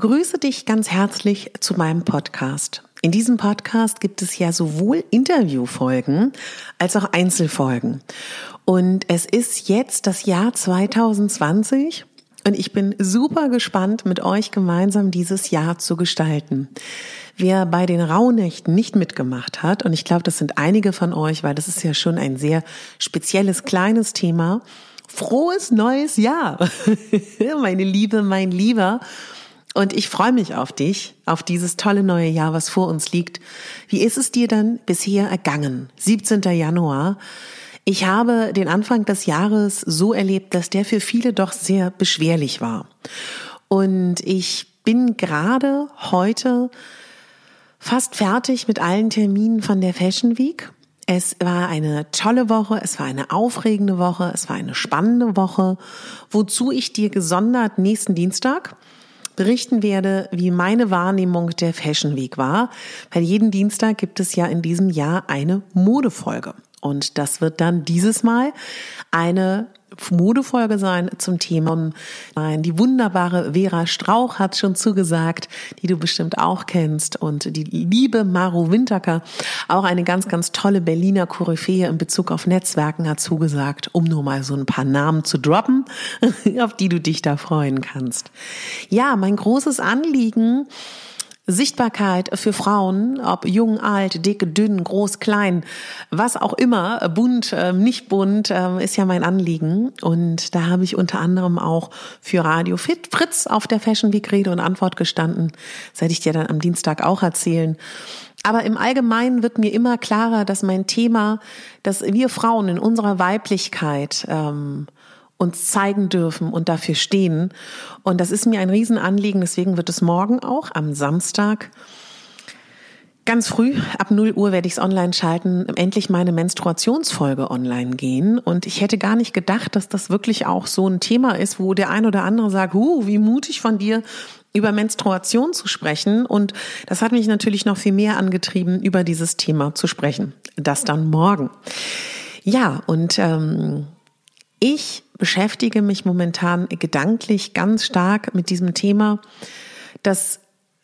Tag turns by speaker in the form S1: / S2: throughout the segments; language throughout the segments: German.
S1: Begrüße dich ganz herzlich zu meinem Podcast. In diesem Podcast gibt es ja sowohl Interviewfolgen als auch Einzelfolgen. Und es ist jetzt das Jahr 2020 und ich bin super gespannt, mit euch gemeinsam dieses Jahr zu gestalten. Wer bei den Rauhnächten nicht mitgemacht hat, und ich glaube, das sind einige von euch, weil das ist ja schon ein sehr spezielles, kleines Thema, frohes neues Jahr, meine Liebe, mein Lieber. Und ich freue mich auf dich, auf dieses tolle neue Jahr, was vor uns liegt. Wie ist es dir dann bisher ergangen? 17. Januar. Ich habe den Anfang des Jahres so erlebt, dass der für viele doch sehr beschwerlich war. Und ich bin gerade heute fast fertig mit allen Terminen von der Fashion Week. Es war eine tolle Woche, es war eine aufregende Woche, es war eine spannende Woche, wozu ich dir gesondert nächsten Dienstag berichten werde, wie meine Wahrnehmung der Fashion Week war. Weil jeden Dienstag gibt es ja in diesem Jahr eine Modefolge. Und das wird dann dieses Mal eine Modefolge sein zum Thema. Nein, die wunderbare Vera Strauch hat schon zugesagt, die du bestimmt auch kennst. Und die liebe Maru Winterker, auch eine ganz, ganz tolle Berliner Koryphäe in Bezug auf Netzwerken, hat zugesagt, um nur mal so ein paar Namen zu droppen, auf die du dich da freuen kannst. Ja, mein großes Anliegen, Sichtbarkeit für Frauen, ob jung, alt, dick, dünn, groß, klein, was auch immer, bunt, ähm, nicht bunt, ähm, ist ja mein Anliegen. Und da habe ich unter anderem auch für Radio Fit Fritz auf der Fashion Week Rede und Antwort gestanden. Das werde ich dir dann am Dienstag auch erzählen. Aber im Allgemeinen wird mir immer klarer, dass mein Thema, dass wir Frauen in unserer Weiblichkeit ähm, uns zeigen dürfen und dafür stehen. Und das ist mir ein Riesenanliegen. Deswegen wird es morgen auch am Samstag Ganz früh, ab 0 Uhr werde ich es online schalten, endlich meine Menstruationsfolge online gehen. Und ich hätte gar nicht gedacht, dass das wirklich auch so ein Thema ist, wo der ein oder andere sagt, huh, wie mutig von dir, über Menstruation zu sprechen. Und das hat mich natürlich noch viel mehr angetrieben, über dieses Thema zu sprechen. Das dann morgen. Ja, und ähm, ich beschäftige mich momentan gedanklich ganz stark mit diesem Thema, dass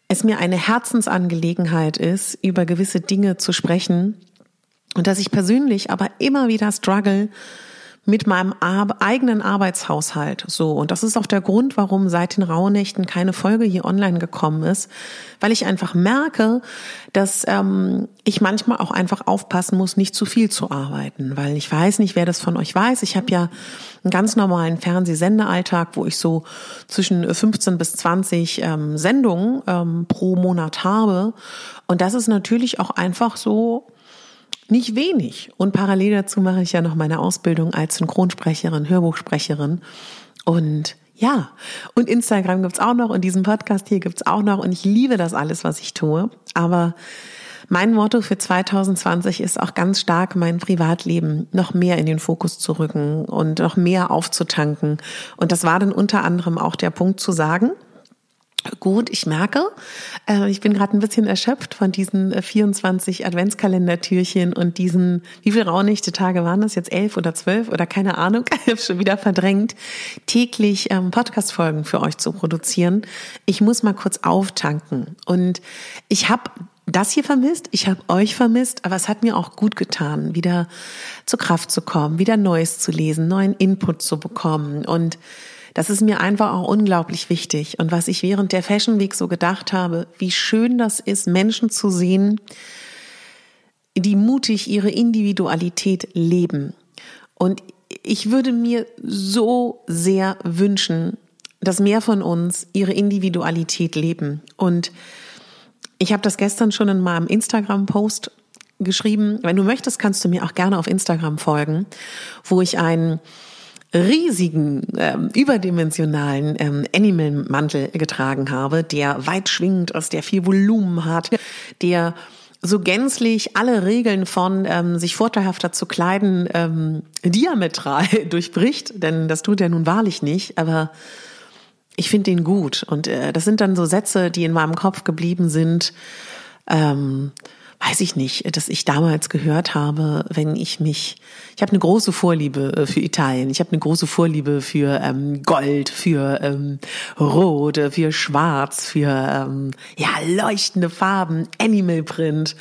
S1: es mir eine Herzensangelegenheit ist, über gewisse Dinge zu sprechen und dass ich persönlich aber immer wieder struggle, mit meinem Ar eigenen Arbeitshaushalt. So. Und das ist auch der Grund, warum seit den Rauhnächten keine Folge hier online gekommen ist, weil ich einfach merke, dass ähm, ich manchmal auch einfach aufpassen muss, nicht zu viel zu arbeiten, weil ich weiß nicht, wer das von euch weiß. Ich habe ja einen ganz normalen Fernsehsendealltag, wo ich so zwischen 15 bis 20 ähm, Sendungen ähm, pro Monat habe. Und das ist natürlich auch einfach so nicht wenig. Und parallel dazu mache ich ja noch meine Ausbildung als Synchronsprecherin, Hörbuchsprecherin. Und ja, und Instagram gibt's auch noch und diesen Podcast hier gibt's auch noch. Und ich liebe das alles, was ich tue. Aber mein Motto für 2020 ist auch ganz stark, mein Privatleben noch mehr in den Fokus zu rücken und noch mehr aufzutanken. Und das war dann unter anderem auch der Punkt zu sagen, Gut, ich merke, äh, ich bin gerade ein bisschen erschöpft von diesen 24 äh, Adventskalendertürchen und diesen, wie viele raunichte Tage waren das jetzt? Elf oder zwölf oder keine Ahnung, ich habe schon wieder verdrängt, täglich ähm, Podcast-Folgen für euch zu produzieren. Ich muss mal kurz auftanken und ich habe das hier vermisst, ich habe euch vermisst, aber es hat mir auch gut getan, wieder zur Kraft zu kommen, wieder Neues zu lesen, neuen Input zu bekommen und das ist mir einfach auch unglaublich wichtig. Und was ich während der Fashion Week so gedacht habe, wie schön das ist, Menschen zu sehen, die mutig ihre Individualität leben. Und ich würde mir so sehr wünschen, dass mehr von uns ihre Individualität leben. Und ich habe das gestern schon in meinem Instagram-Post geschrieben. Wenn du möchtest, kannst du mir auch gerne auf Instagram folgen, wo ich einen riesigen, ähm, überdimensionalen ähm, Animal-Mantel getragen habe, der weit schwingend ist, der viel Volumen hat, der so gänzlich alle Regeln von ähm, sich vorteilhafter zu kleiden ähm, diametral durchbricht, denn das tut er nun wahrlich nicht, aber ich finde den gut. Und äh, das sind dann so Sätze, die in meinem Kopf geblieben sind. Ähm, weiß ich nicht, dass ich damals gehört habe, wenn ich mich, ich habe eine große Vorliebe äh, für Italien, ich habe eine große Vorliebe für ähm, Gold, für ähm, Rot, für Schwarz, für ähm, ja leuchtende Farben, Animal Print.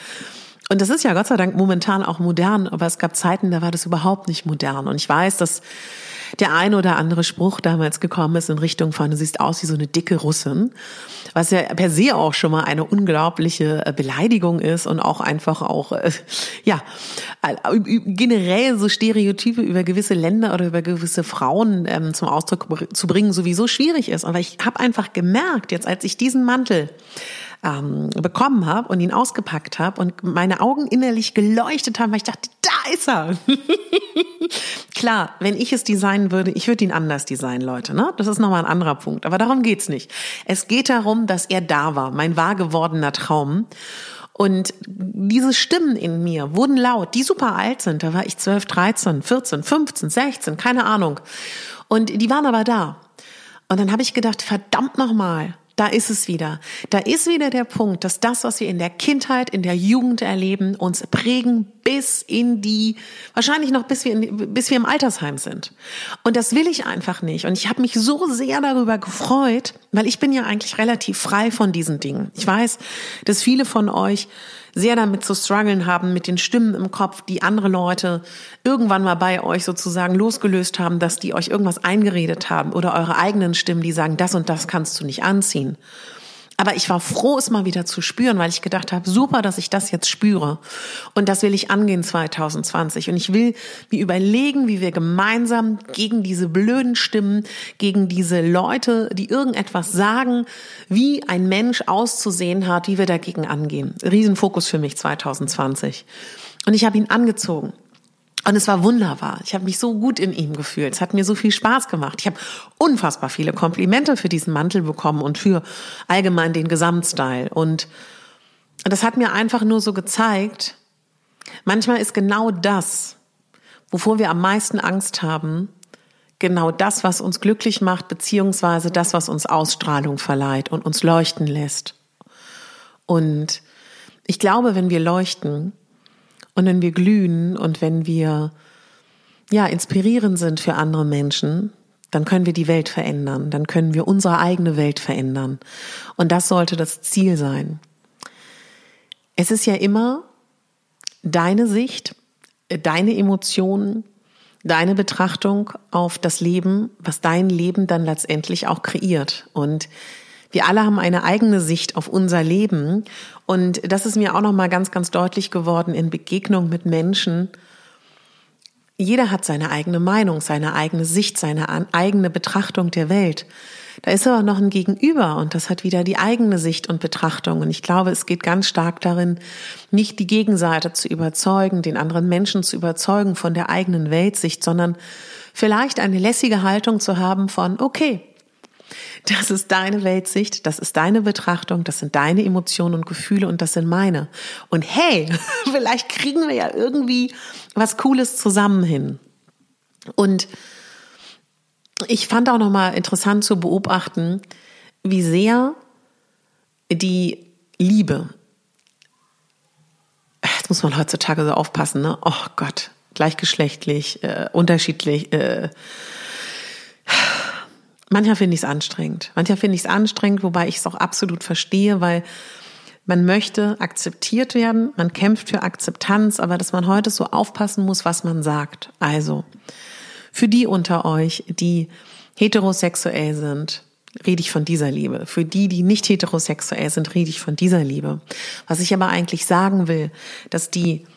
S1: Und das ist ja Gott sei Dank momentan auch modern, aber es gab Zeiten, da war das überhaupt nicht modern. Und ich weiß, dass der ein oder andere Spruch damals gekommen ist in Richtung von, du siehst aus wie so eine dicke Russin, was ja per se auch schon mal eine unglaubliche äh, Beleidigung ist und auch einfach auch, äh, ja, generell so Stereotype über gewisse Länder oder über gewisse Frauen ähm, zum Ausdruck zu bringen sowieso schwierig ist. Aber ich habe einfach gemerkt, jetzt als ich diesen Mantel ähm, bekommen habe und ihn ausgepackt habe und meine Augen innerlich geleuchtet haben, weil ich dachte, da ist er. Klar, wenn ich es designen würde, ich würde ihn anders designen, Leute. Ne? Das ist nochmal ein anderer Punkt. Aber darum geht's nicht. Es geht darum, dass er da war, mein wahr gewordener Traum. Und diese Stimmen in mir wurden laut, die super alt sind. Da war ich 12, 13, 14, 15, 16, keine Ahnung. Und die waren aber da. Und dann habe ich gedacht, verdammt nochmal, da ist es wieder. Da ist wieder der Punkt, dass das, was wir in der Kindheit, in der Jugend erleben, uns prägen bis in die, wahrscheinlich noch bis wir, in, bis wir im Altersheim sind. Und das will ich einfach nicht. Und ich habe mich so sehr darüber gefreut, weil ich bin ja eigentlich relativ frei von diesen Dingen. Ich weiß, dass viele von euch sehr damit zu strugglen haben, mit den Stimmen im Kopf, die andere Leute irgendwann mal bei euch sozusagen losgelöst haben, dass die euch irgendwas eingeredet haben oder eure eigenen Stimmen, die sagen, das und das kannst du nicht anziehen. Aber ich war froh, es mal wieder zu spüren, weil ich gedacht habe, super, dass ich das jetzt spüre. Und das will ich angehen 2020. Und ich will mir überlegen, wie wir gemeinsam gegen diese blöden Stimmen, gegen diese Leute, die irgendetwas sagen, wie ein Mensch auszusehen hat, wie wir dagegen angehen. Riesenfokus für mich 2020. Und ich habe ihn angezogen. Und es war wunderbar. Ich habe mich so gut in ihm gefühlt. Es hat mir so viel Spaß gemacht. Ich habe unfassbar viele Komplimente für diesen Mantel bekommen und für allgemein den Gesamtstyle. Und das hat mir einfach nur so gezeigt, manchmal ist genau das, wovor wir am meisten Angst haben, genau das, was uns glücklich macht, beziehungsweise das, was uns Ausstrahlung verleiht und uns leuchten lässt. Und ich glaube, wenn wir leuchten, und wenn wir glühen und wenn wir ja inspirierend sind für andere Menschen, dann können wir die Welt verändern, dann können wir unsere eigene Welt verändern. Und das sollte das Ziel sein. Es ist ja immer deine Sicht, deine Emotionen, deine Betrachtung auf das Leben, was dein Leben dann letztendlich auch kreiert. Und wir alle haben eine eigene Sicht auf unser Leben und das ist mir auch noch mal ganz ganz deutlich geworden in Begegnung mit Menschen. Jeder hat seine eigene Meinung, seine eigene Sicht, seine eigene Betrachtung der Welt. Da ist aber noch ein Gegenüber und das hat wieder die eigene Sicht und Betrachtung. Und ich glaube, es geht ganz stark darin, nicht die Gegenseite zu überzeugen, den anderen Menschen zu überzeugen von der eigenen Weltsicht, sondern vielleicht eine lässige Haltung zu haben von, okay, das ist deine Weltsicht, das ist deine Betrachtung, das sind deine Emotionen und Gefühle und das sind meine. Und hey, vielleicht kriegen wir ja irgendwie was Cooles zusammen hin. Und ich fand auch nochmal interessant zu beobachten, wie sehr die Liebe. Jetzt muss man heutzutage so aufpassen, ne? Oh Gott, gleichgeschlechtlich, äh, unterschiedlich. Äh. Manchmal finde ich es anstrengend. Manchmal finde ich es anstrengend, wobei ich es auch absolut verstehe, weil man möchte akzeptiert werden, man kämpft für Akzeptanz, aber dass man heute so aufpassen muss, was man sagt. Also, für die unter euch, die heterosexuell sind, rede ich von dieser Liebe. Für die, die nicht heterosexuell sind, rede ich von dieser Liebe. Was ich aber eigentlich sagen will, dass die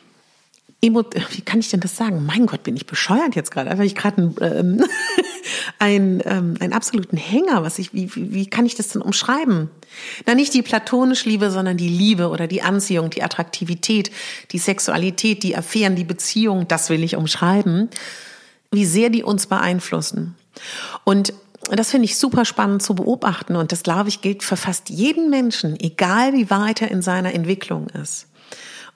S1: wie kann ich denn das sagen? Mein Gott, bin ich bescheuert jetzt gerade. Einfach ich gerade ähm, einen, ähm, einen absoluten Hänger. Was ich, wie, wie, wie kann ich das denn umschreiben? Na, nicht die platonische Liebe, sondern die Liebe oder die Anziehung, die Attraktivität, die Sexualität, die Affären, die Beziehung. Das will ich umschreiben. Wie sehr die uns beeinflussen. Und das finde ich super spannend zu beobachten und das glaube ich gilt für fast jeden Menschen, egal wie weit er in seiner Entwicklung ist.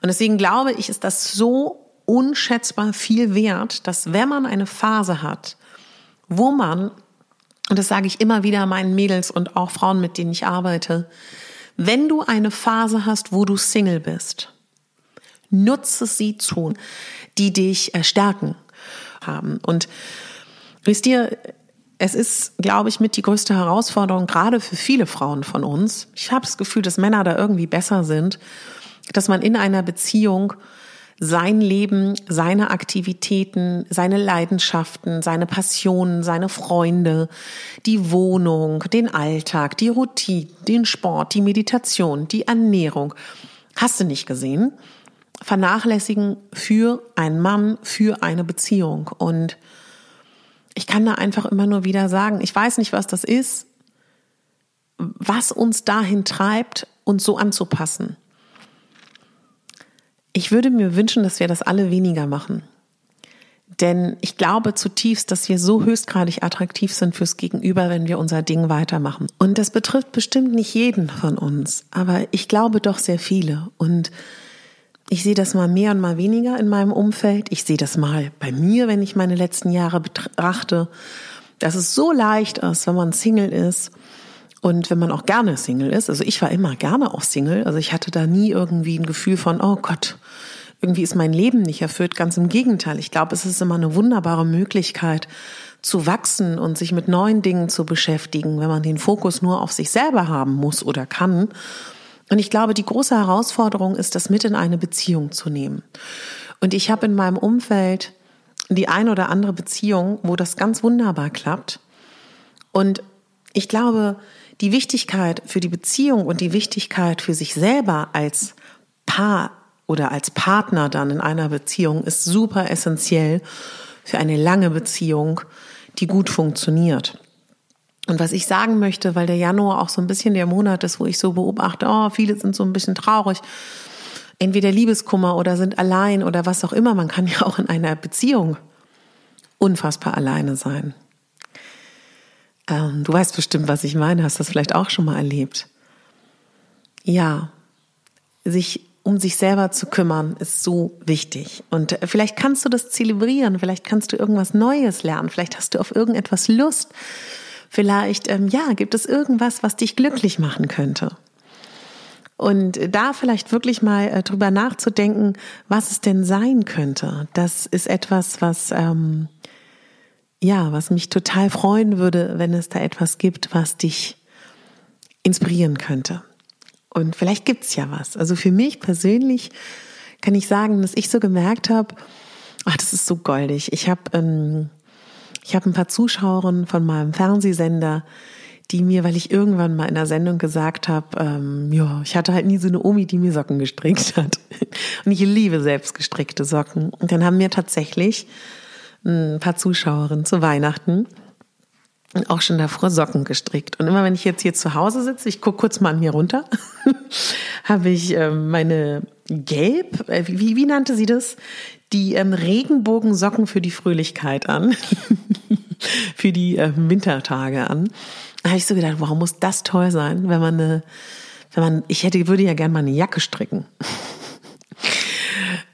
S1: Und deswegen glaube ich, ist das so unschätzbar viel wert, dass wenn man eine Phase hat, wo man, und das sage ich immer wieder meinen Mädels und auch Frauen, mit denen ich arbeite, wenn du eine Phase hast, wo du Single bist, nutze sie zu, die dich stärken haben. Und wisst ihr, es ist, glaube ich, mit die größte Herausforderung, gerade für viele Frauen von uns. Ich habe das Gefühl, dass Männer da irgendwie besser sind, dass man in einer Beziehung sein Leben, seine Aktivitäten, seine Leidenschaften, seine Passionen, seine Freunde, die Wohnung, den Alltag, die Routine, den Sport, die Meditation, die Ernährung, hast du nicht gesehen, vernachlässigen für einen Mann, für eine Beziehung. Und ich kann da einfach immer nur wieder sagen, ich weiß nicht, was das ist, was uns dahin treibt, uns so anzupassen. Ich würde mir wünschen, dass wir das alle weniger machen. Denn ich glaube zutiefst, dass wir so höchstgradig attraktiv sind fürs Gegenüber, wenn wir unser Ding weitermachen. Und das betrifft bestimmt nicht jeden von uns, aber ich glaube doch sehr viele. Und ich sehe das mal mehr und mal weniger in meinem Umfeld. Ich sehe das mal bei mir, wenn ich meine letzten Jahre betrachte, dass es so leicht ist, wenn man Single ist und wenn man auch gerne Single ist. Also ich war immer gerne auch Single. Also ich hatte da nie irgendwie ein Gefühl von, oh Gott, irgendwie ist mein Leben nicht erfüllt. Ganz im Gegenteil. Ich glaube, es ist immer eine wunderbare Möglichkeit zu wachsen und sich mit neuen Dingen zu beschäftigen, wenn man den Fokus nur auf sich selber haben muss oder kann und ich glaube, die große Herausforderung ist, das mit in eine Beziehung zu nehmen. Und ich habe in meinem Umfeld die ein oder andere Beziehung, wo das ganz wunderbar klappt. Und ich glaube, die Wichtigkeit für die Beziehung und die Wichtigkeit für sich selber als Paar oder als Partner dann in einer Beziehung ist super essentiell für eine lange Beziehung, die gut funktioniert. Und was ich sagen möchte, weil der Januar auch so ein bisschen der Monat ist, wo ich so beobachte, oh, viele sind so ein bisschen traurig, entweder Liebeskummer oder sind allein oder was auch immer. Man kann ja auch in einer Beziehung unfassbar alleine sein. Ähm, du weißt bestimmt, was ich meine, hast das vielleicht auch schon mal erlebt. Ja, sich um sich selber zu kümmern, ist so wichtig. Und vielleicht kannst du das zelebrieren, vielleicht kannst du irgendwas Neues lernen, vielleicht hast du auf irgendetwas Lust. Vielleicht, ähm, ja, gibt es irgendwas, was dich glücklich machen könnte? Und da vielleicht wirklich mal äh, drüber nachzudenken, was es denn sein könnte. Das ist etwas, was, ähm, ja, was mich total freuen würde, wenn es da etwas gibt, was dich inspirieren könnte. Und vielleicht gibt's ja was. Also für mich persönlich kann ich sagen, dass ich so gemerkt habe, ach, das ist so goldig. Ich habe ähm, ich habe ein paar Zuschauerinnen von meinem Fernsehsender, die mir, weil ich irgendwann mal in der Sendung gesagt habe, ähm, ja, ich hatte halt nie so eine Omi, die mir Socken gestrickt hat. Und ich liebe selbst gestrickte Socken. Und dann haben mir tatsächlich ein paar Zuschauerinnen zu Weihnachten auch schon davor Socken gestrickt. Und immer wenn ich jetzt hier zu Hause sitze, ich gucke kurz mal an mir runter, habe ich ähm, meine Gelb, äh, wie, wie nannte sie das? Die ähm, Regenbogensocken für die Fröhlichkeit an, für die äh, Wintertage an. Da habe ich so gedacht, warum muss das toll sein, wenn man eine, wenn man, ich hätte, würde ja gerne mal eine Jacke stricken.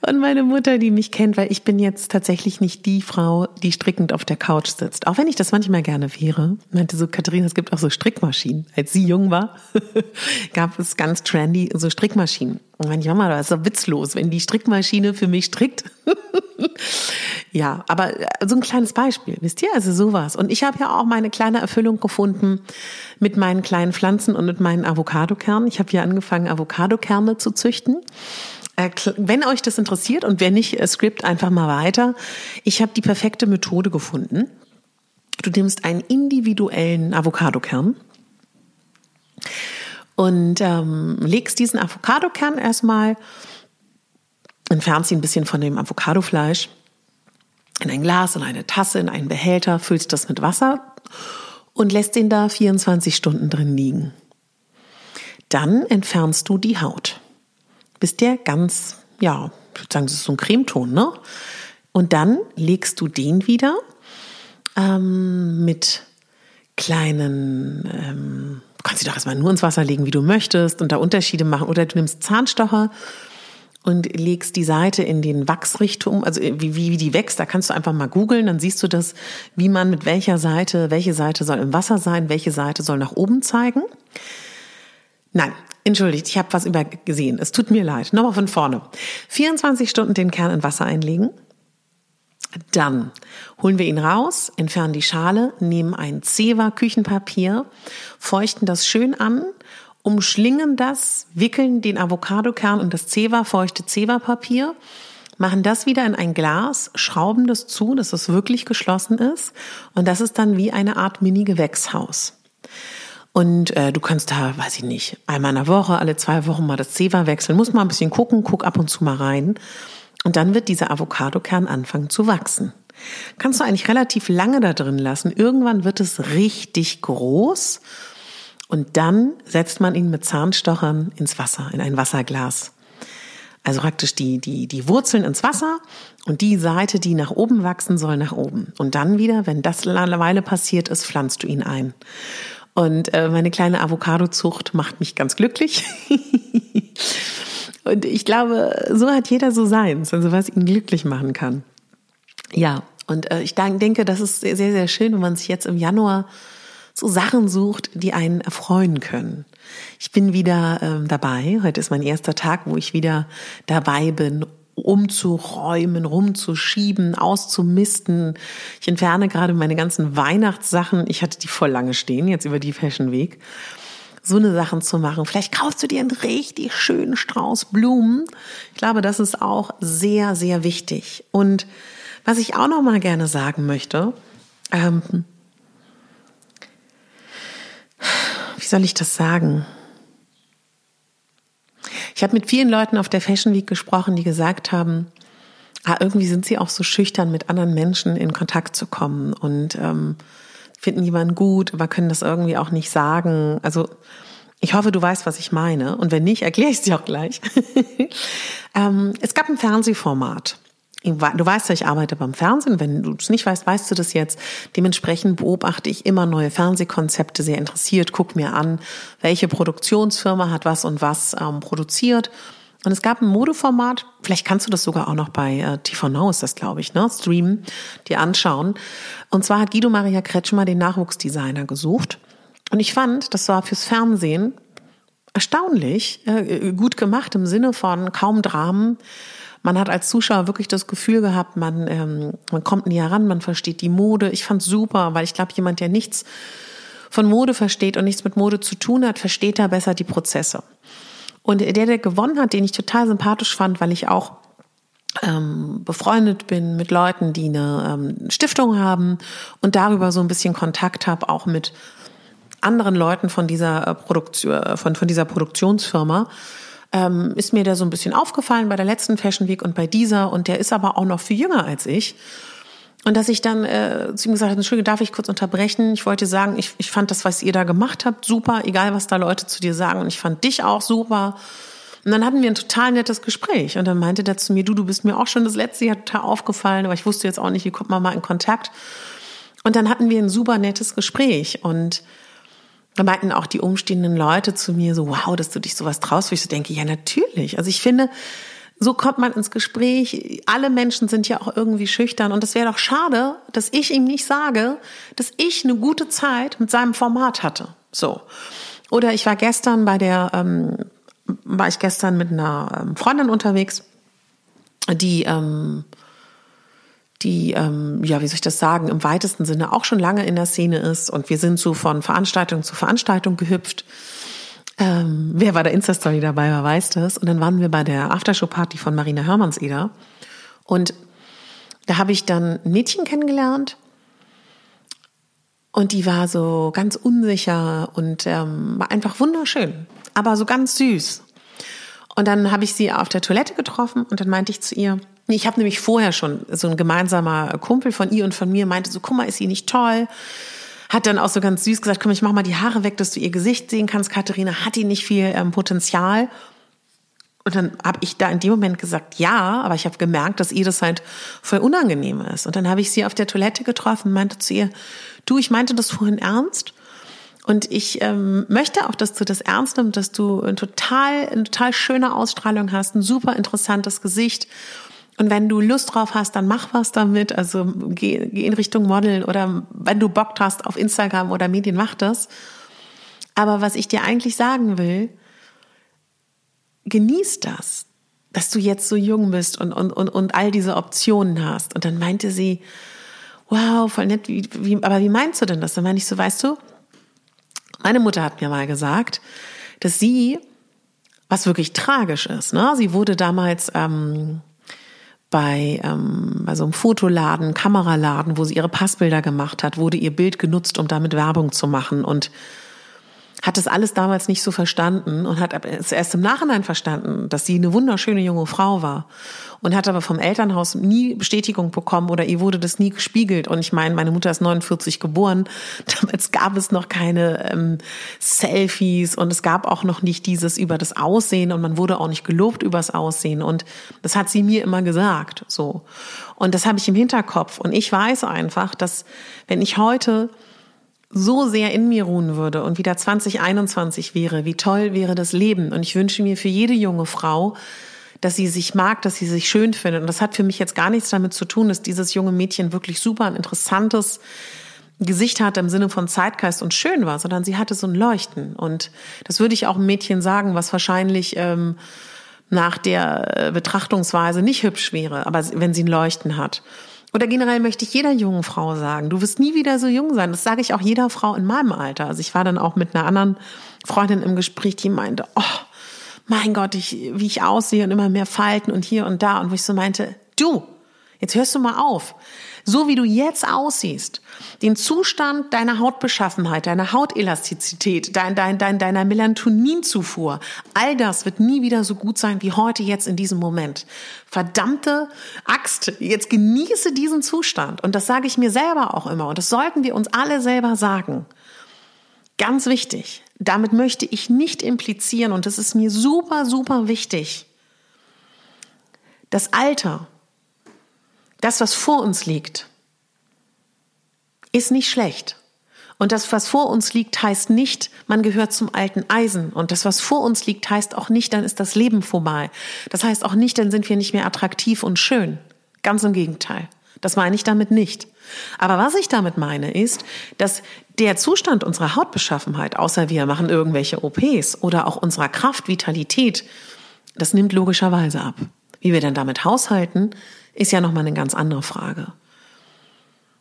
S1: Und meine Mutter, die mich kennt, weil ich bin jetzt tatsächlich nicht die Frau, die strickend auf der Couch sitzt. Auch wenn ich das manchmal gerne wäre. Meinte so, Katharina, es gibt auch so Strickmaschinen. Als sie jung war, gab es ganz trendy so Strickmaschinen. Und meine Mama, das ist so witzlos, wenn die Strickmaschine für mich strickt. ja, aber so ein kleines Beispiel, wisst ihr? Also sowas. Und ich habe ja auch meine kleine Erfüllung gefunden mit meinen kleinen Pflanzen und mit meinen Avocadokernen. Ich habe hier angefangen, Avocadokerne zu züchten. Wenn euch das interessiert und wer nicht, äh, Skript einfach mal weiter. Ich habe die perfekte Methode gefunden. Du nimmst einen individuellen Avocadokern und ähm, legst diesen Avocadokern erstmal, entfernst ihn ein bisschen von dem Avocadofleisch in ein Glas, in eine Tasse, in einen Behälter, füllst das mit Wasser und lässt den da 24 Stunden drin liegen. Dann entfernst du die Haut bis der ganz, ja, ich würde sagen, das ist so ein Cremeton, ne? Und dann legst du den wieder ähm, mit kleinen, ähm, du kannst sie doch erstmal nur ins Wasser legen, wie du möchtest und da Unterschiede machen. Oder du nimmst Zahnstocher und legst die Seite in den Wachsrichtung, also wie, wie die wächst, da kannst du einfach mal googeln, dann siehst du das, wie man mit welcher Seite, welche Seite soll im Wasser sein, welche Seite soll nach oben zeigen. Nein, entschuldigt, ich habe was übergesehen. Es tut mir leid. Nochmal von vorne. 24 Stunden den Kern in Wasser einlegen. Dann holen wir ihn raus, entfernen die Schale, nehmen ein Zewa Küchenpapier, feuchten das schön an, umschlingen das, wickeln den Avocadokern und das Zewa feuchte Zewa Papier, machen das wieder in ein Glas, schrauben das zu, dass es wirklich geschlossen ist und das ist dann wie eine Art Mini-Gewächshaus. Und äh, du kannst da, weiß ich nicht, einmal in der Woche, alle zwei Wochen mal das Zewa wechseln. Muss mal ein bisschen gucken, guck ab und zu mal rein. Und dann wird dieser Avocadokern anfangen zu wachsen. Kannst du eigentlich relativ lange da drin lassen. Irgendwann wird es richtig groß. Und dann setzt man ihn mit Zahnstochern ins Wasser, in ein Wasserglas. Also praktisch die, die, die Wurzeln ins Wasser und die Seite, die nach oben wachsen soll, nach oben. Und dann wieder, wenn das eine Weile passiert ist, pflanzt du ihn ein. Und äh, meine kleine Avocado-Zucht macht mich ganz glücklich. und ich glaube, so hat jeder so seins, also was ihn glücklich machen kann. Ja, und äh, ich denke, das ist sehr, sehr schön, wenn man sich jetzt im Januar so Sachen sucht, die einen erfreuen können. Ich bin wieder ähm, dabei. Heute ist mein erster Tag, wo ich wieder dabei bin, umzuräumen, rumzuschieben, auszumisten. Ich entferne gerade meine ganzen Weihnachtssachen. Ich hatte die voll lange stehen, jetzt über die Fashion Week. So eine Sachen zu machen. Vielleicht kaufst du dir einen richtig schönen Strauß Blumen. Ich glaube, das ist auch sehr, sehr wichtig. Und was ich auch noch mal gerne sagen möchte, ähm, wie soll ich das sagen? Ich habe mit vielen Leuten auf der Fashion Week gesprochen, die gesagt haben, ah, irgendwie sind sie auch so schüchtern, mit anderen Menschen in Kontakt zu kommen und ähm, finden jemanden gut, aber können das irgendwie auch nicht sagen. Also ich hoffe, du weißt, was ich meine. Und wenn nicht, erkläre ich es dir auch gleich. ähm, es gab ein Fernsehformat Du weißt ja, ich arbeite beim Fernsehen. Wenn du es nicht weißt, weißt du das jetzt. Dementsprechend beobachte ich immer neue Fernsehkonzepte sehr interessiert, guck mir an, welche Produktionsfirma hat was und was ähm, produziert. Und es gab ein Modeformat, vielleicht kannst du das sogar auch noch bei äh, TV Now ist das, glaube ich, ne? Streamen, dir anschauen. Und zwar hat Guido Maria Kretschmer den Nachwuchsdesigner gesucht. Und ich fand, das war fürs Fernsehen erstaunlich äh, gut gemacht im Sinne von kaum Dramen man hat als Zuschauer wirklich das Gefühl gehabt, man, ähm, man kommt näher ran, man versteht die Mode. Ich fand's super, weil ich glaube, jemand, der nichts von Mode versteht und nichts mit Mode zu tun hat, versteht da besser die Prozesse. Und der, der gewonnen hat, den ich total sympathisch fand, weil ich auch ähm, befreundet bin mit Leuten, die eine ähm, Stiftung haben und darüber so ein bisschen Kontakt habe, auch mit anderen Leuten von dieser äh, Produktion, äh, von, von dieser Produktionsfirma ähm, ist mir der so ein bisschen aufgefallen bei der letzten Fashion Week und bei dieser und der ist aber auch noch viel jünger als ich. Und dass ich dann äh, zu ihm gesagt habe, Entschuldigung, darf ich kurz unterbrechen? Ich wollte sagen, ich, ich fand das, was ihr da gemacht habt, super, egal was da Leute zu dir sagen. Und ich fand dich auch super. Und dann hatten wir ein total nettes Gespräch. Und dann meinte der zu mir, du, du bist mir auch schon das letzte Jahr total aufgefallen, aber ich wusste jetzt auch nicht, wie kommt man mal in Kontakt. Und dann hatten wir ein super nettes Gespräch. Und da meinten auch die umstehenden Leute zu mir so, wow, dass du dich sowas traust, wo ich so denke, ja, natürlich. Also ich finde, so kommt man ins Gespräch. Alle Menschen sind ja auch irgendwie schüchtern. Und es wäre doch schade, dass ich ihm nicht sage, dass ich eine gute Zeit mit seinem Format hatte. So. Oder ich war gestern bei der, ähm, war ich gestern mit einer ähm, Freundin unterwegs, die, ähm, die, ähm, ja, wie soll ich das sagen, im weitesten Sinne auch schon lange in der Szene ist. Und wir sind so von Veranstaltung zu Veranstaltung gehüpft. Ähm, wer bei der Insta-Story dabei war, weiß das. Und dann waren wir bei der Aftershow-Party von Marina Hörmannseder. Und da habe ich dann ein Mädchen kennengelernt. Und die war so ganz unsicher und ähm, war einfach wunderschön, aber so ganz süß. Und dann habe ich sie auf der Toilette getroffen und dann meinte ich zu ihr, ich habe nämlich vorher schon so ein gemeinsamer Kumpel von ihr und von mir meinte so, guck mal, ist sie nicht toll? hat dann auch so ganz süß gesagt, komm, ich mach mal die Haare weg, dass du ihr Gesicht sehen kannst. Katharina hat die nicht viel ähm, Potenzial. Und dann habe ich da in dem Moment gesagt, ja, aber ich habe gemerkt, dass ihr das halt voll unangenehm ist. Und dann habe ich sie auf der Toilette getroffen und meinte zu ihr, du, ich meinte das vorhin ernst. Und ich ähm, möchte auch, dass du das ernst nimmst, dass du ein total, eine total schöne Ausstrahlung hast, ein super interessantes Gesicht und wenn du Lust drauf hast, dann mach was damit. Also geh, geh in Richtung Modeln oder wenn du Bock hast auf Instagram oder Medien, mach das. Aber was ich dir eigentlich sagen will, genieß das, dass du jetzt so jung bist und, und, und, und all diese Optionen hast. Und dann meinte sie, wow, voll nett, wie, wie, aber wie meinst du denn das? Dann meine ich so, weißt du, meine Mutter hat mir mal gesagt, dass sie, was wirklich tragisch ist, ne? sie wurde damals ähm, bei, ähm, bei so einem Fotoladen, Kameraladen, wo sie ihre Passbilder gemacht hat, wurde ihr Bild genutzt, um damit Werbung zu machen und hat das alles damals nicht so verstanden und hat es erst im Nachhinein verstanden, dass sie eine wunderschöne junge Frau war und hat aber vom Elternhaus nie Bestätigung bekommen oder ihr wurde das nie gespiegelt. Und ich meine, meine Mutter ist 49 geboren, damals gab es noch keine ähm, Selfies und es gab auch noch nicht dieses über das Aussehen und man wurde auch nicht gelobt übers Aussehen und das hat sie mir immer gesagt, so. Und das habe ich im Hinterkopf und ich weiß einfach, dass wenn ich heute so sehr in mir ruhen würde und wieder 2021 wäre, wie toll wäre das Leben. Und ich wünsche mir für jede junge Frau, dass sie sich mag, dass sie sich schön findet. Und das hat für mich jetzt gar nichts damit zu tun, dass dieses junge Mädchen wirklich super ein interessantes Gesicht hatte im Sinne von Zeitgeist und schön war, sondern sie hatte so ein Leuchten. Und das würde ich auch einem Mädchen sagen, was wahrscheinlich ähm, nach der äh, Betrachtungsweise nicht hübsch wäre, aber wenn sie ein Leuchten hat. Oder generell möchte ich jeder jungen Frau sagen, du wirst nie wieder so jung sein. Das sage ich auch jeder Frau in meinem Alter. Also ich war dann auch mit einer anderen Freundin im Gespräch, die meinte, oh, mein Gott, ich, wie ich aussehe und immer mehr Falten und hier und da. Und wo ich so meinte, du, jetzt hörst du mal auf. So wie du jetzt aussiehst, den Zustand deiner Hautbeschaffenheit, deiner Hautelastizität, dein, dein, dein, deiner Melatoninzufuhr, all das wird nie wieder so gut sein wie heute jetzt in diesem Moment. Verdammte Axt, jetzt genieße diesen Zustand. Und das sage ich mir selber auch immer. Und das sollten wir uns alle selber sagen. Ganz wichtig. Damit möchte ich nicht implizieren, und das ist mir super, super wichtig, das Alter, das, was vor uns liegt, ist nicht schlecht. Und das, was vor uns liegt, heißt nicht, man gehört zum alten Eisen. Und das, was vor uns liegt, heißt auch nicht, dann ist das Leben vorbei. Das heißt auch nicht, dann sind wir nicht mehr attraktiv und schön. Ganz im Gegenteil. Das meine ich damit nicht. Aber was ich damit meine, ist, dass der Zustand unserer Hautbeschaffenheit, außer wir machen irgendwelche OPs oder auch unserer Kraft, Vitalität, das nimmt logischerweise ab. Wie wir denn damit haushalten, ist ja nochmal eine ganz andere Frage.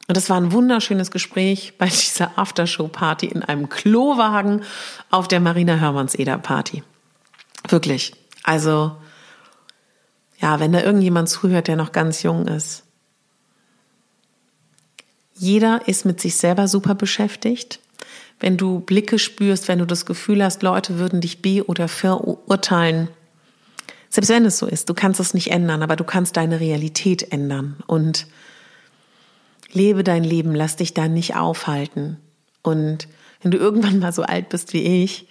S1: Und das war ein wunderschönes Gespräch bei dieser Aftershow-Party in einem Klowagen auf der Marina Hörmanns-Eder-Party. Wirklich. Also, ja, wenn da irgendjemand zuhört, der noch ganz jung ist, jeder ist mit sich selber super beschäftigt. Wenn du Blicke spürst, wenn du das Gefühl hast, Leute würden dich be- oder verurteilen, selbst wenn es so ist, du kannst es nicht ändern, aber du kannst deine Realität ändern und lebe dein Leben, lass dich da nicht aufhalten. Und wenn du irgendwann mal so alt bist wie ich,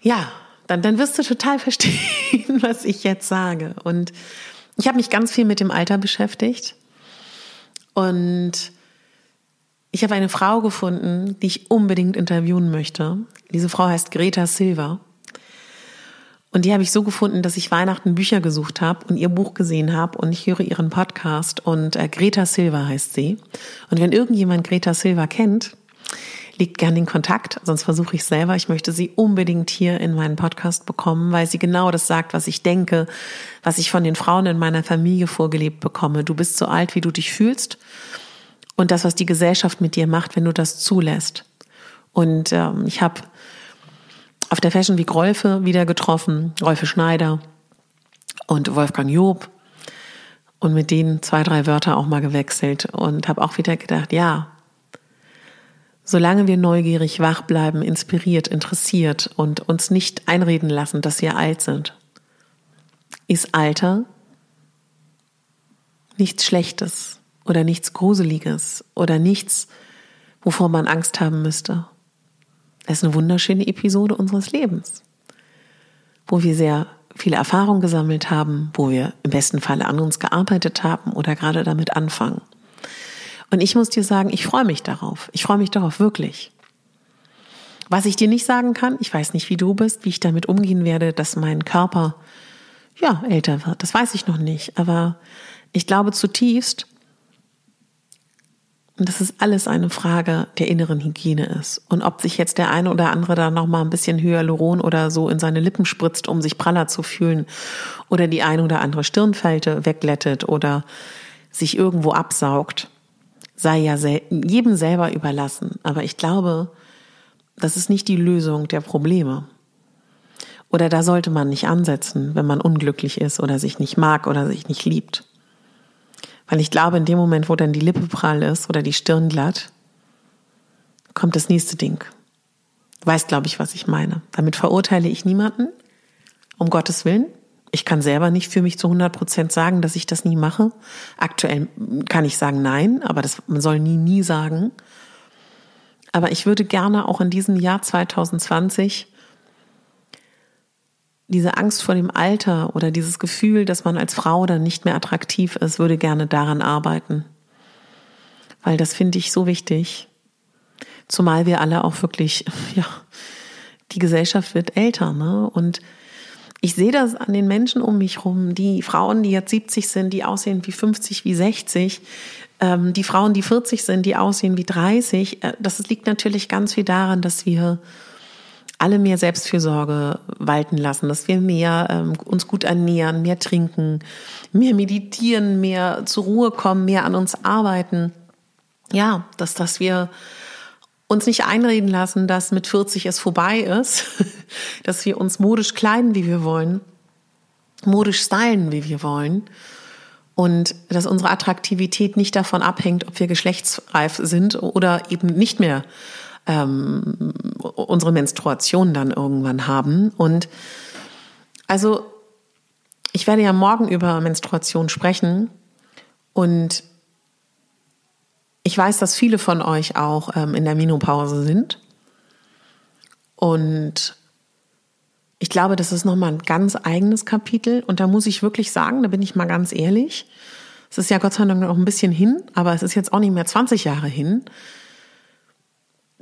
S1: ja, dann, dann wirst du total verstehen, was ich jetzt sage. Und ich habe mich ganz viel mit dem Alter beschäftigt und ich habe eine Frau gefunden, die ich unbedingt interviewen möchte. Diese Frau heißt Greta Silva. Und die habe ich so gefunden, dass ich Weihnachten Bücher gesucht habe und ihr Buch gesehen habe und ich höre ihren Podcast und äh, Greta Silva heißt sie. Und wenn irgendjemand Greta Silva kennt, liegt gern den Kontakt, sonst versuche ich selber. Ich möchte sie unbedingt hier in meinen Podcast bekommen, weil sie genau das sagt, was ich denke, was ich von den Frauen in meiner Familie vorgelebt bekomme. Du bist so alt, wie du dich fühlst und das, was die Gesellschaft mit dir macht, wenn du das zulässt. Und ähm, ich habe auf der Fashion Week Rolfe wieder getroffen, Rolfe Schneider und Wolfgang Job und mit denen zwei, drei Wörter auch mal gewechselt und habe auch wieder gedacht, ja, solange wir neugierig, wach bleiben, inspiriert, interessiert und uns nicht einreden lassen, dass wir alt sind, ist Alter nichts Schlechtes oder nichts Gruseliges oder nichts, wovor man Angst haben müsste. Es ist eine wunderschöne Episode unseres Lebens, wo wir sehr viele Erfahrungen gesammelt haben, wo wir im besten Falle an uns gearbeitet haben oder gerade damit anfangen. Und ich muss dir sagen, ich freue mich darauf. Ich freue mich darauf wirklich. Was ich dir nicht sagen kann, ich weiß nicht, wie du bist, wie ich damit umgehen werde, dass mein Körper ja älter wird. Das weiß ich noch nicht. Aber ich glaube zutiefst, und das ist alles eine Frage der inneren Hygiene ist. Und ob sich jetzt der eine oder andere da nochmal ein bisschen Hyaluron oder so in seine Lippen spritzt, um sich praller zu fühlen, oder die eine oder andere Stirnfalte weglettet oder sich irgendwo absaugt, sei ja jedem selber überlassen. Aber ich glaube, das ist nicht die Lösung der Probleme. Oder da sollte man nicht ansetzen, wenn man unglücklich ist oder sich nicht mag oder sich nicht liebt. Weil ich glaube, in dem Moment, wo dann die Lippe prall ist oder die Stirn glatt, kommt das nächste Ding. Du weißt, glaube ich, was ich meine. Damit verurteile ich niemanden, um Gottes Willen. Ich kann selber nicht für mich zu 100 Prozent sagen, dass ich das nie mache. Aktuell kann ich sagen nein, aber das, man soll nie, nie sagen. Aber ich würde gerne auch in diesem Jahr 2020 diese Angst vor dem Alter oder dieses Gefühl, dass man als Frau dann nicht mehr attraktiv ist, würde gerne daran arbeiten. Weil das finde ich so wichtig. Zumal wir alle auch wirklich, ja, die Gesellschaft wird älter, ne? Und ich sehe das an den Menschen um mich rum, die Frauen, die jetzt 70 sind, die aussehen wie 50, wie 60, ähm, die Frauen, die 40 sind, die aussehen wie 30. Äh, das liegt natürlich ganz viel daran, dass wir alle mehr Selbstfürsorge walten lassen, dass wir mehr ähm, uns gut ernähren, mehr trinken, mehr meditieren, mehr zur Ruhe kommen, mehr an uns arbeiten. Ja, dass, dass wir uns nicht einreden lassen, dass mit 40 es vorbei ist, dass wir uns modisch kleiden, wie wir wollen, modisch stylen, wie wir wollen und dass unsere Attraktivität nicht davon abhängt, ob wir geschlechtsreif sind oder eben nicht mehr ähm, unsere Menstruation dann irgendwann haben. Und also ich werde ja morgen über Menstruation sprechen und ich weiß, dass viele von euch auch ähm, in der Menopause sind. Und ich glaube, das ist nochmal ein ganz eigenes Kapitel. Und da muss ich wirklich sagen, da bin ich mal ganz ehrlich, es ist ja Gott sei Dank noch ein bisschen hin, aber es ist jetzt auch nicht mehr 20 Jahre hin.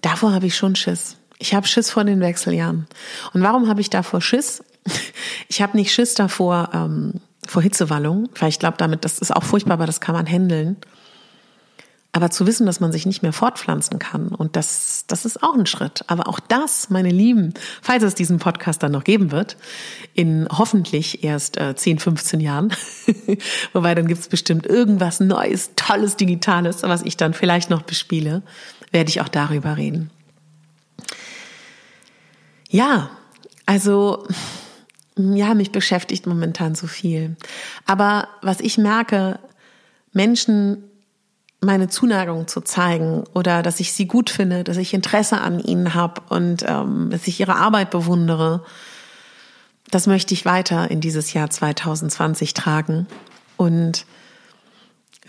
S1: Davor habe ich schon Schiss. Ich habe Schiss vor den Wechseljahren. Und warum habe ich davor Schiss? Ich habe nicht Schiss davor ähm, vor Hitzewallung, weil ich glaube, damit das ist auch furchtbar, aber das kann man handeln. Aber zu wissen, dass man sich nicht mehr fortpflanzen kann und das, das ist auch ein Schritt. Aber auch das, meine Lieben, falls es diesen Podcast dann noch geben wird, in hoffentlich erst äh, 10, 15 Jahren, wobei dann gibt es bestimmt irgendwas Neues, Tolles, Digitales, was ich dann vielleicht noch bespiele werde ich auch darüber reden. Ja, also ja, mich beschäftigt momentan so viel. Aber was ich merke, Menschen meine Zuneigung zu zeigen oder dass ich sie gut finde, dass ich Interesse an ihnen habe und ähm, dass ich ihre Arbeit bewundere, das möchte ich weiter in dieses Jahr 2020 tragen. Und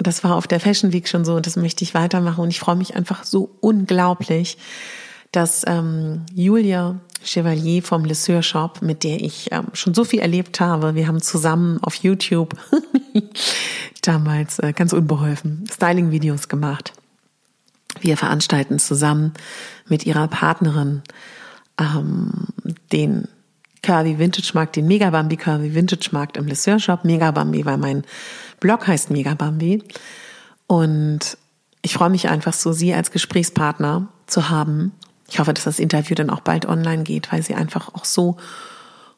S1: das war auf der Fashion Week schon so und das möchte ich weitermachen. Und ich freue mich einfach so unglaublich, dass ähm, Julia Chevalier vom Lesseur Shop, mit der ich ähm, schon so viel erlebt habe, wir haben zusammen auf YouTube damals äh, ganz unbeholfen Styling-Videos gemacht. Wir veranstalten zusammen mit ihrer Partnerin ähm, den Curvy Vintage Markt, den Megabambi Curvy Vintage Markt im Lesseur Shop. Megabambi, weil mein Blog heißt Megabambi. Und ich freue mich einfach so, Sie als Gesprächspartner zu haben. Ich hoffe, dass das Interview dann auch bald online geht, weil sie einfach auch so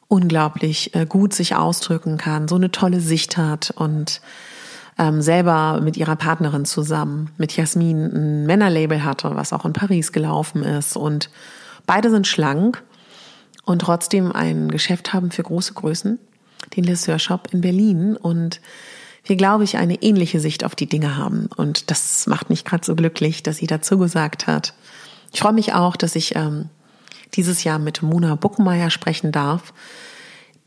S1: unglaublich äh, gut sich ausdrücken kann, so eine tolle Sicht hat und ähm, selber mit ihrer Partnerin zusammen, mit Jasmin, ein Männerlabel hatte, was auch in Paris gelaufen ist. Und beide sind schlank und trotzdem ein Geschäft haben für große Größen, den Lesseur Shop in Berlin. Und wir, glaube ich, eine ähnliche Sicht auf die Dinge haben. Und das macht mich gerade so glücklich, dass sie dazu gesagt hat. Ich freue mich auch, dass ich ähm, dieses Jahr mit Mona Buckenmeier sprechen darf,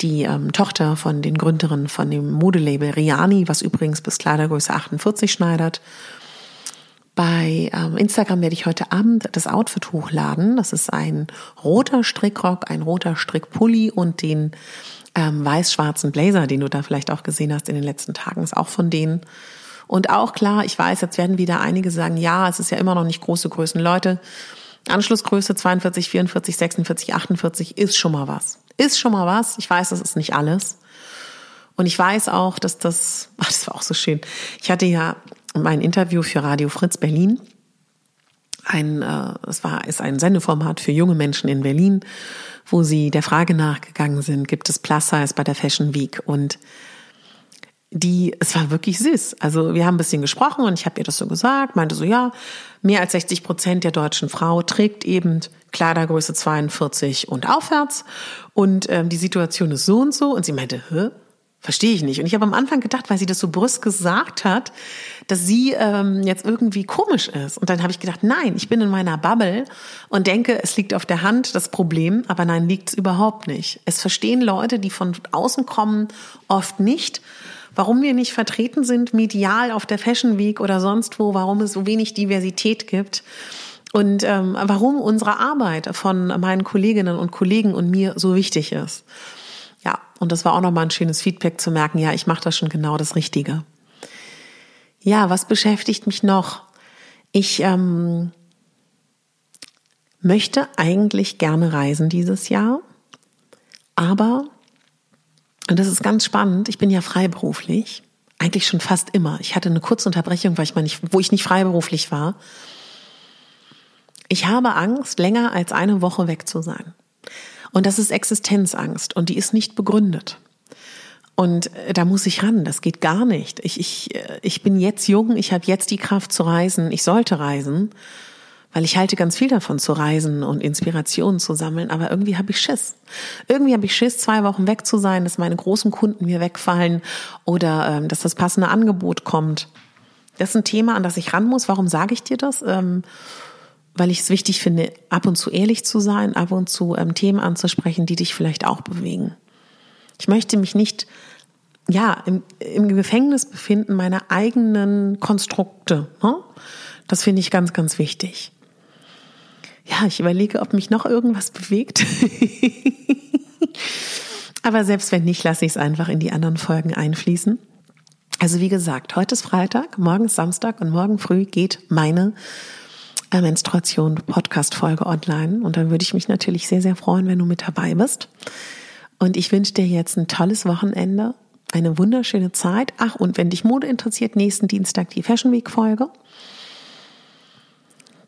S1: die ähm, Tochter von den Gründerinnen von dem Modelabel Riani, was übrigens bis Kleidergröße 48 schneidert. Bei ähm, Instagram werde ich heute Abend das Outfit hochladen. Das ist ein roter Strickrock, ein roter Strickpulli und den ähm, weiß-schwarzen Blazer, den du da vielleicht auch gesehen hast in den letzten Tagen, ist auch von denen. Und auch klar, ich weiß, jetzt werden wieder einige sagen, ja, es ist ja immer noch nicht große Größen. Leute, Anschlussgröße 42, 44, 46, 48 ist schon mal was. Ist schon mal was. Ich weiß, das ist nicht alles. Und ich weiß auch, dass das, ach, das war auch so schön. Ich hatte ja mein Interview für Radio Fritz Berlin. Ein, äh, es war, ist ein Sendeformat für junge Menschen in Berlin, wo sie der Frage nachgegangen sind, gibt es Plus Size bei der Fashion Week? Und die, es war wirklich süß. Also wir haben ein bisschen gesprochen und ich habe ihr das so gesagt, meinte so, ja, mehr als 60 Prozent der deutschen Frau trägt eben Kleidergröße 42 und aufwärts und ähm, die Situation ist so und so und sie meinte, hä? Verstehe ich nicht. Und ich habe am Anfang gedacht, weil sie das so brüsk gesagt hat, dass sie ähm, jetzt irgendwie komisch ist. Und dann habe ich gedacht, nein, ich bin in meiner Bubble und denke, es liegt auf der Hand das Problem, aber nein, liegt es überhaupt nicht. Es verstehen Leute, die von außen kommen, oft nicht warum wir nicht vertreten sind, medial auf der Fashion Week oder sonst wo, warum es so wenig Diversität gibt. Und ähm, warum unsere Arbeit von meinen Kolleginnen und Kollegen und mir so wichtig ist. Und das war auch nochmal ein schönes Feedback zu merken, ja, ich mache da schon genau das Richtige. Ja, was beschäftigt mich noch? Ich ähm, möchte eigentlich gerne reisen dieses Jahr, aber und das ist ganz spannend. Ich bin ja freiberuflich. Eigentlich schon fast immer. Ich hatte eine kurze Unterbrechung, weil ich mal nicht, wo ich nicht freiberuflich war. Ich habe Angst, länger als eine Woche weg zu sein. Und das ist Existenzangst und die ist nicht begründet. Und äh, da muss ich ran, das geht gar nicht. Ich, ich, äh, ich bin jetzt jung, ich habe jetzt die Kraft zu reisen, ich sollte reisen weil ich halte ganz viel davon zu reisen und Inspirationen zu sammeln, aber irgendwie habe ich Schiss. Irgendwie habe ich Schiss, zwei Wochen weg zu sein, dass meine großen Kunden mir wegfallen oder ähm, dass das passende Angebot kommt. Das ist ein Thema, an das ich ran muss. Warum sage ich dir das? Ähm, weil ich es wichtig finde, ab und zu ehrlich zu sein, ab und zu ähm, Themen anzusprechen, die dich vielleicht auch bewegen. Ich möchte mich nicht ja, im, im Gefängnis befinden meiner eigenen Konstrukte. Ne? Das finde ich ganz, ganz wichtig ja, ich überlege, ob mich noch irgendwas bewegt. Aber selbst wenn nicht, lasse ich es einfach in die anderen Folgen einfließen. Also wie gesagt, heute ist Freitag, morgen ist Samstag und morgen früh geht meine Menstruation Podcast Folge online und dann würde ich mich natürlich sehr sehr freuen, wenn du mit dabei bist. Und ich wünsche dir jetzt ein tolles Wochenende, eine wunderschöne Zeit. Ach, und wenn dich Mode interessiert, nächsten Dienstag die Fashion Week Folge.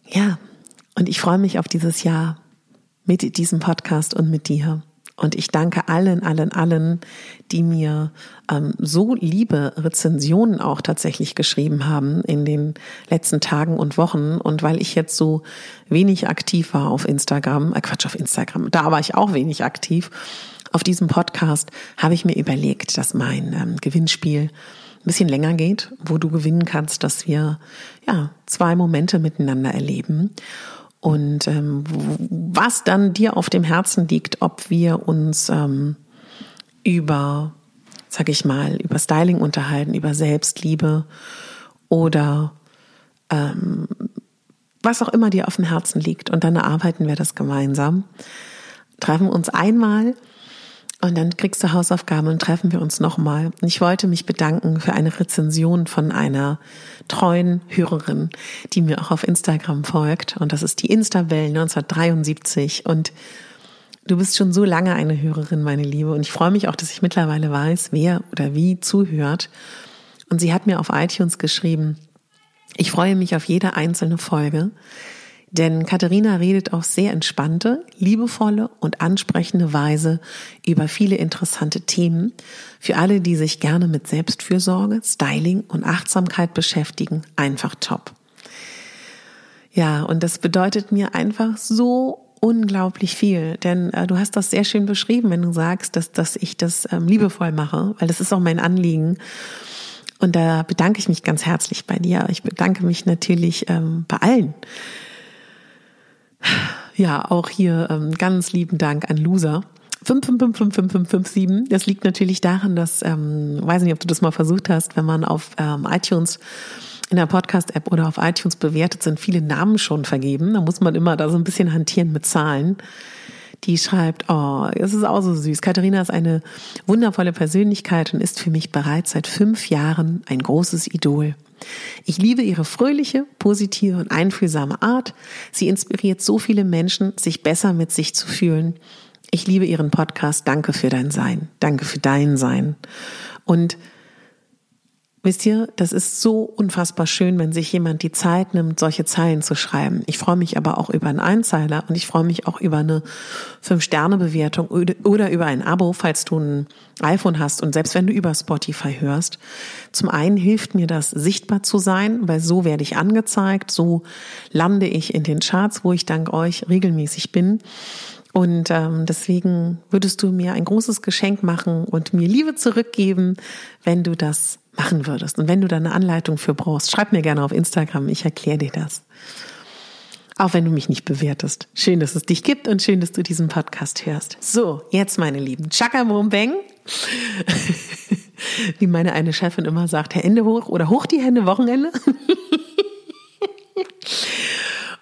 S1: Ja, und ich freue mich auf dieses Jahr mit diesem Podcast und mit dir. Und ich danke allen, allen, allen, die mir ähm, so liebe Rezensionen auch tatsächlich geschrieben haben in den letzten Tagen und Wochen. Und weil ich jetzt so wenig aktiv war auf Instagram, äh Quatsch, auf Instagram, da war ich auch wenig aktiv. Auf diesem Podcast habe ich mir überlegt, dass mein ähm, Gewinnspiel ein bisschen länger geht, wo du gewinnen kannst, dass wir ja zwei Momente miteinander erleben und ähm, was dann dir auf dem Herzen liegt, ob wir uns ähm, über, sag ich mal, über Styling unterhalten, über Selbstliebe oder ähm, was auch immer dir auf dem Herzen liegt. Und dann erarbeiten wir das gemeinsam. Treffen uns einmal und dann kriegst du Hausaufgaben und treffen wir uns nochmal. Ich wollte mich bedanken für eine Rezension von einer treuen Hörerin, die mir auch auf Instagram folgt. Und das ist die Instabelle 1973. Und Du bist schon so lange eine Hörerin, meine Liebe, und ich freue mich auch, dass ich mittlerweile weiß, wer oder wie zuhört. Und sie hat mir auf iTunes geschrieben, ich freue mich auf jede einzelne Folge, denn Katharina redet auf sehr entspannte, liebevolle und ansprechende Weise über viele interessante Themen. Für alle, die sich gerne mit Selbstfürsorge, Styling und Achtsamkeit beschäftigen, einfach top. Ja, und das bedeutet mir einfach so unglaublich viel, denn äh, du hast das sehr schön beschrieben, wenn du sagst, dass, dass ich das ähm, liebevoll mache, weil das ist auch mein Anliegen. Und da bedanke ich mich ganz herzlich bei dir. Ich bedanke mich natürlich ähm, bei allen. Ja, auch hier ähm, ganz lieben Dank an Loser. 555557. Das liegt natürlich daran, dass, ähm, weiß nicht, ob du das mal versucht hast, wenn man auf ähm, iTunes in der Podcast-App oder auf iTunes bewertet, sind viele Namen schon vergeben. Da muss man immer da so ein bisschen hantieren mit Zahlen. Die schreibt, oh, es ist auch so süß. Katharina ist eine wundervolle Persönlichkeit und ist für mich bereits seit fünf Jahren ein großes Idol. Ich liebe ihre fröhliche, positive und einfühlsame Art. Sie inspiriert so viele Menschen, sich besser mit sich zu fühlen. Ich liebe ihren Podcast. Danke für dein Sein. Danke für dein Sein. Und Wisst ihr, das ist so unfassbar schön, wenn sich jemand die Zeit nimmt, solche Zeilen zu schreiben. Ich freue mich aber auch über einen Einzeiler und ich freue mich auch über eine Fünf-Sterne-Bewertung oder über ein Abo, falls du ein iPhone hast und selbst wenn du über Spotify hörst. Zum einen hilft mir das, sichtbar zu sein, weil so werde ich angezeigt, so lande ich in den Charts, wo ich dank euch regelmäßig bin. Und ähm, deswegen würdest du mir ein großes Geschenk machen und mir Liebe zurückgeben, wenn du das machen würdest. Und wenn du da eine Anleitung für brauchst, schreib mir gerne auf Instagram, ich erkläre dir das. Auch wenn du mich nicht bewertest. Schön, dass es dich gibt und schön, dass du diesen Podcast hörst. So, jetzt meine Lieben, Chaka Bang. Wie meine eine Chefin immer sagt, Hände hoch oder hoch die Hände Wochenende.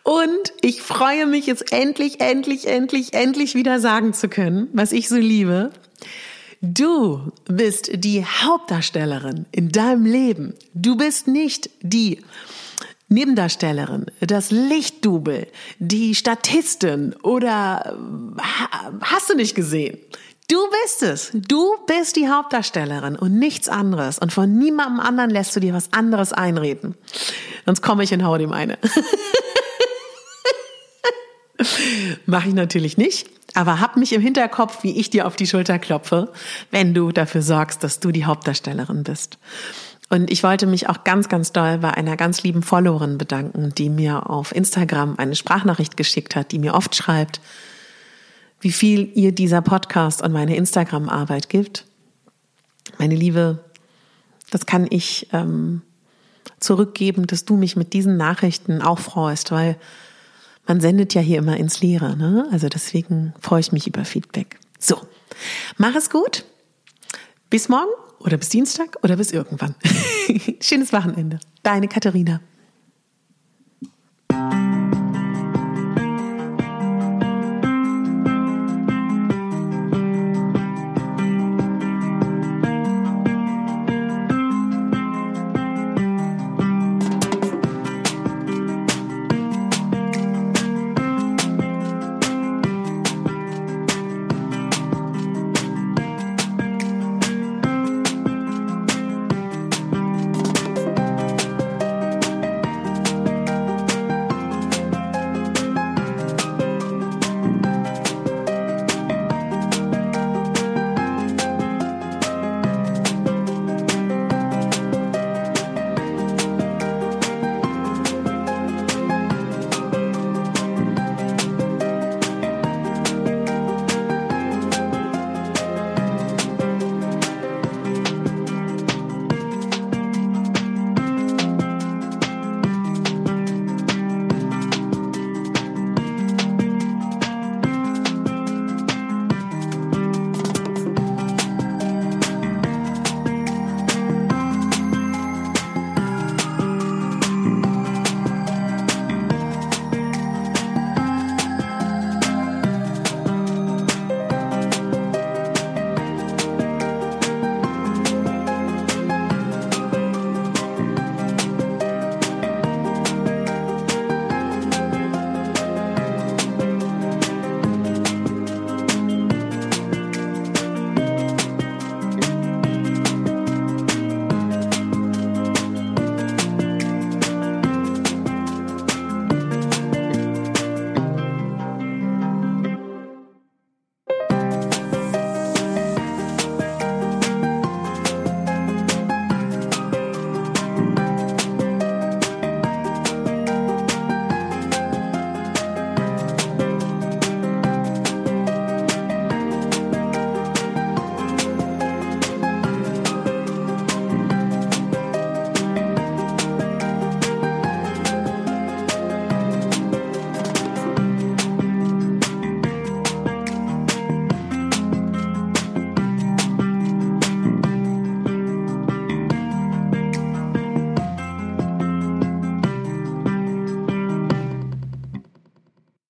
S1: Und ich freue mich jetzt endlich, endlich, endlich, endlich wieder sagen zu können, was ich so liebe. Du bist die Hauptdarstellerin in deinem Leben. Du bist nicht die Nebendarstellerin, das Lichtdubel, die Statistin oder hast du nicht gesehen? Du bist es. Du bist die Hauptdarstellerin und nichts anderes. Und von niemandem anderen lässt du dir was anderes einreden. Sonst komme ich und hau dem eine. Mache ich natürlich nicht, aber hab mich im Hinterkopf, wie ich dir auf die Schulter klopfe, wenn du dafür sorgst, dass du die Hauptdarstellerin bist. Und ich wollte mich auch ganz, ganz doll bei einer ganz lieben Followerin bedanken, die mir auf Instagram eine Sprachnachricht geschickt hat, die mir oft schreibt, wie viel ihr dieser Podcast und meine Instagram-Arbeit gibt. Meine Liebe, das kann ich ähm, zurückgeben, dass du mich mit diesen Nachrichten auch freust, weil man sendet ja hier immer ins Leere, ne? Also deswegen freue ich mich über Feedback. So, mach es gut. Bis morgen oder bis Dienstag oder bis irgendwann. Schönes Wochenende. Deine Katharina.